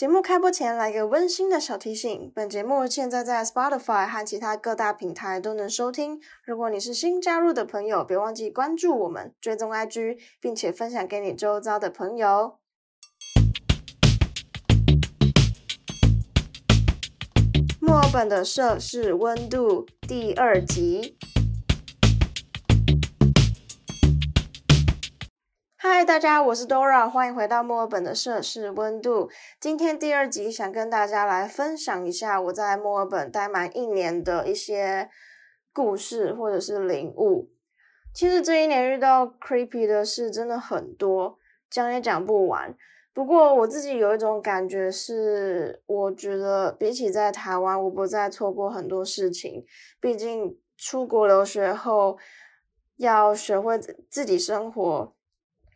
节目开播前来个温馨的小提醒：本节目现在在 Spotify 和其他各大平台都能收听。如果你是新加入的朋友，别忘记关注我们，追踪 IG，并且分享给你周遭的朋友。墨尔本的摄氏温度第二集。嗨，大家，我是 Dora，欢迎回到墨尔本的摄氏温度。今天第二集想跟大家来分享一下我在墨尔本待满一年的一些故事或者是领悟。其实这一年遇到 creepy 的事真的很多，讲也讲不完。不过我自己有一种感觉是，我觉得比起在台湾，我不再错过很多事情。毕竟出国留学后，要学会自己生活。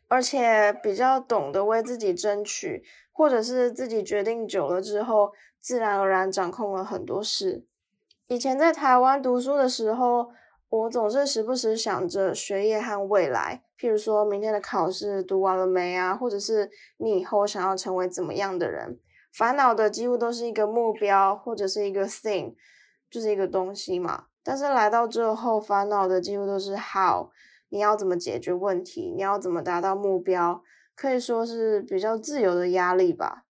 而且比较懂得为自己争取，或者是自己决定久了之后，自然而然掌控了很多事。以前在台湾读书的时候，我总是时不时想着学业和未来，譬如说明天的考试读完了没啊，或者是你以后想要成为怎么样的人，烦恼的几乎都是一个目标或者是一个 thing，就是一个东西嘛。但是来到之后，烦恼的几乎都是 how。你要怎么解决问题？你要怎么达到目标？可以说是比较自由的压力吧。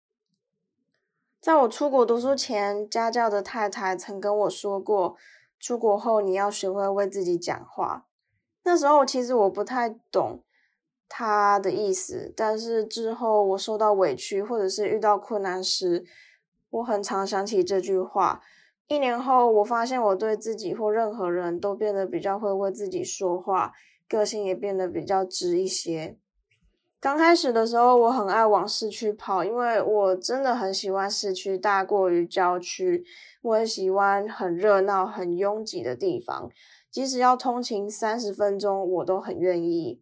在我出国读书前，家教的太太曾跟我说过，出国后你要学会为自己讲话。那时候其实我不太懂他的意思，但是之后我受到委屈或者是遇到困难时，我很常想起这句话。一年后，我发现我对自己或任何人都变得比较会为自己说话。个性也变得比较直一些。刚开始的时候，我很爱往市区跑，因为我真的很喜欢市区大过于郊区。我也喜欢很热闹、很拥挤的地方，即使要通勤三十分钟，我都很愿意。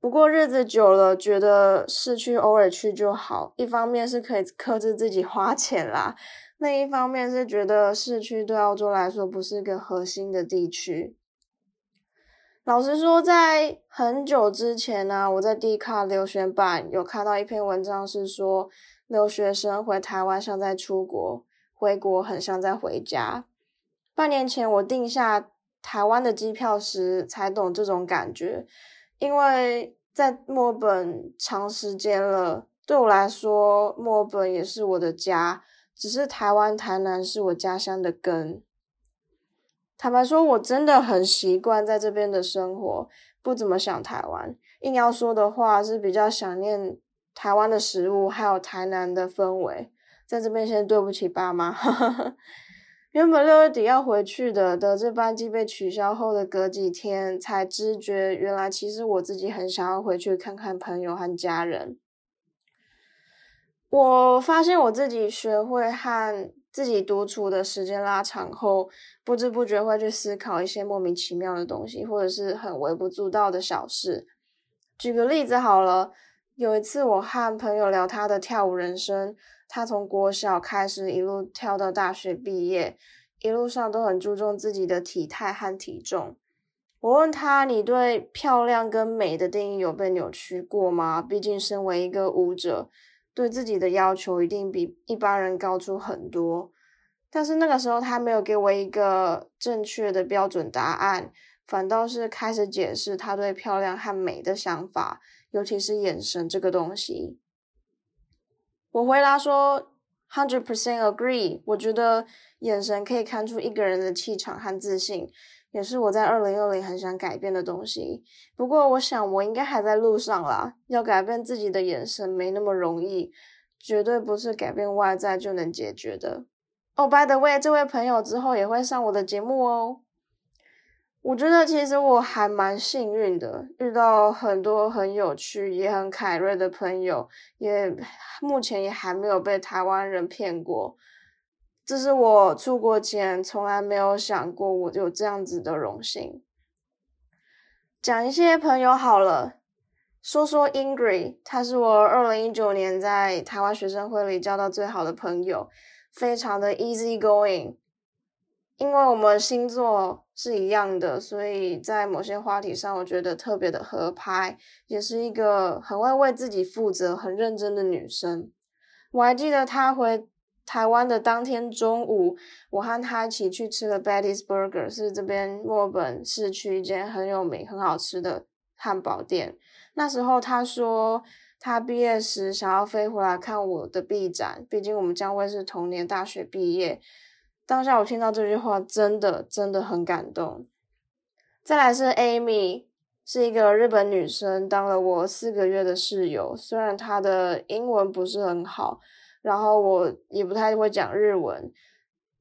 不过日子久了，觉得市区偶尔去就好。一方面是可以克制自己花钱啦，另一方面是觉得市区对澳洲来说不是一个核心的地区。老实说，在很久之前呢，我在 D 卡留学版有看到一篇文章，是说留学生回台湾像在出国，回国很像在回家。半年前我订下台湾的机票时，才懂这种感觉，因为在墨尔本长时间了，对我来说，墨尔本也是我的家，只是台湾台南是我家乡的根。坦白说，我真的很习惯在这边的生活，不怎么想台湾。硬要说的话，是比较想念台湾的食物，还有台南的氛围。在这边先对不起爸妈。原本六月底要回去的，得知班机被取消后的隔几天，才知觉原来其实我自己很想要回去看看朋友和家人。我发现我自己学会和。自己独处的时间拉长后，不知不觉会去思考一些莫名其妙的东西，或者是很微不足道的小事。举个例子好了，有一次我和朋友聊他的跳舞人生，他从国小开始一路跳到大学毕业，一路上都很注重自己的体态和体重。我问他：“你对漂亮跟美的定义有被扭曲过吗？”毕竟身为一个舞者。对自己的要求一定比一般人高出很多，但是那个时候他没有给我一个正确的标准答案，反倒是开始解释他对漂亮和美的想法，尤其是眼神这个东西。我回答说，hundred percent agree。我觉得眼神可以看出一个人的气场和自信。也是我在二零二零很想改变的东西，不过我想我应该还在路上啦。要改变自己的眼神没那么容易，绝对不是改变外在就能解决的。哦，by the way，这位朋友之后也会上我的节目哦。我觉得其实我还蛮幸运的，遇到很多很有趣也很凯瑞的朋友，也目前也还没有被台湾人骗过。这是我出国前从来没有想过我有这样子的荣幸。讲一些朋友好了，说说 Ingrid，他是我二零一九年在台湾学生会里交到最好的朋友，非常的 easy going。因为我们星座是一样的，所以在某些话题上我觉得特别的合拍，也是一个很会为自己负责、很认真的女生。我还记得她回台湾的当天中午，我和他一起去吃了 Betty's Burger，是这边墨尔本市区一间很有名、很好吃的汉堡店。那时候他说他毕业时想要飞回来看我的毕展，毕竟我们将会是同年大学毕业。当下我听到这句话，真的真的很感动。再来是 Amy，是一个日本女生，当了我四个月的室友。虽然她的英文不是很好，然后我也不太会讲日文，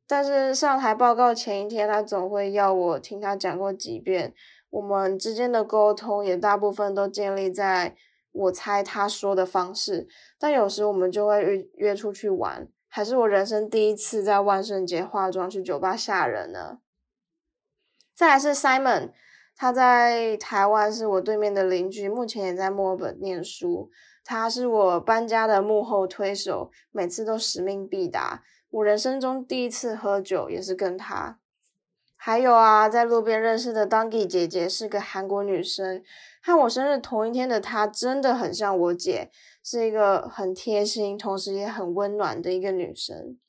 但是上台报告前一天，他总会要我听他讲过几遍。我们之间的沟通也大部分都建立在我猜他说的方式，但有时我们就会约约出去玩。还是我人生第一次在万圣节化妆去酒吧吓人呢。再来是 Simon，他在台湾是我对面的邻居，目前也在墨尔本念书。他是我搬家的幕后推手，每次都使命必达。我人生中第一次喝酒也是跟他。还有啊，在路边认识的 Donkey 姐姐是个韩国女生，和我生日同一天的她真的很像我姐。是一个很贴心，同时也很温暖的一个女生。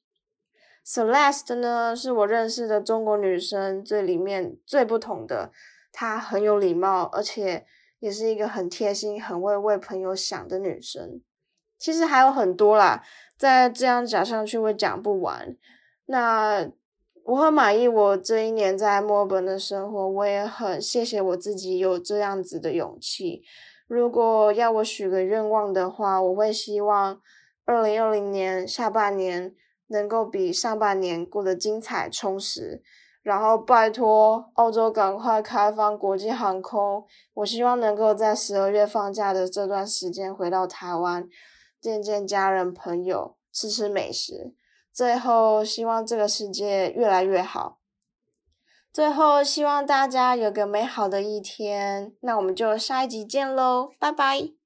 Celeste 呢，是我认识的中国女生最里面最不同的。她很有礼貌，而且也是一个很贴心、很会为朋友想的女生。其实还有很多啦，再这样讲上去会讲不完。那我很满意我这一年在墨尔本的生活，我也很谢谢我自己有这样子的勇气。如果要我许个愿望的话，我会希望二零二零年下半年能够比上半年过得精彩充实。然后拜托澳洲赶快开放国际航空，我希望能够在十二月放假的这段时间回到台湾，见见家人朋友，吃吃美食。最后，希望这个世界越来越好。最后，希望大家有个美好的一天。那我们就下一集见喽，拜拜。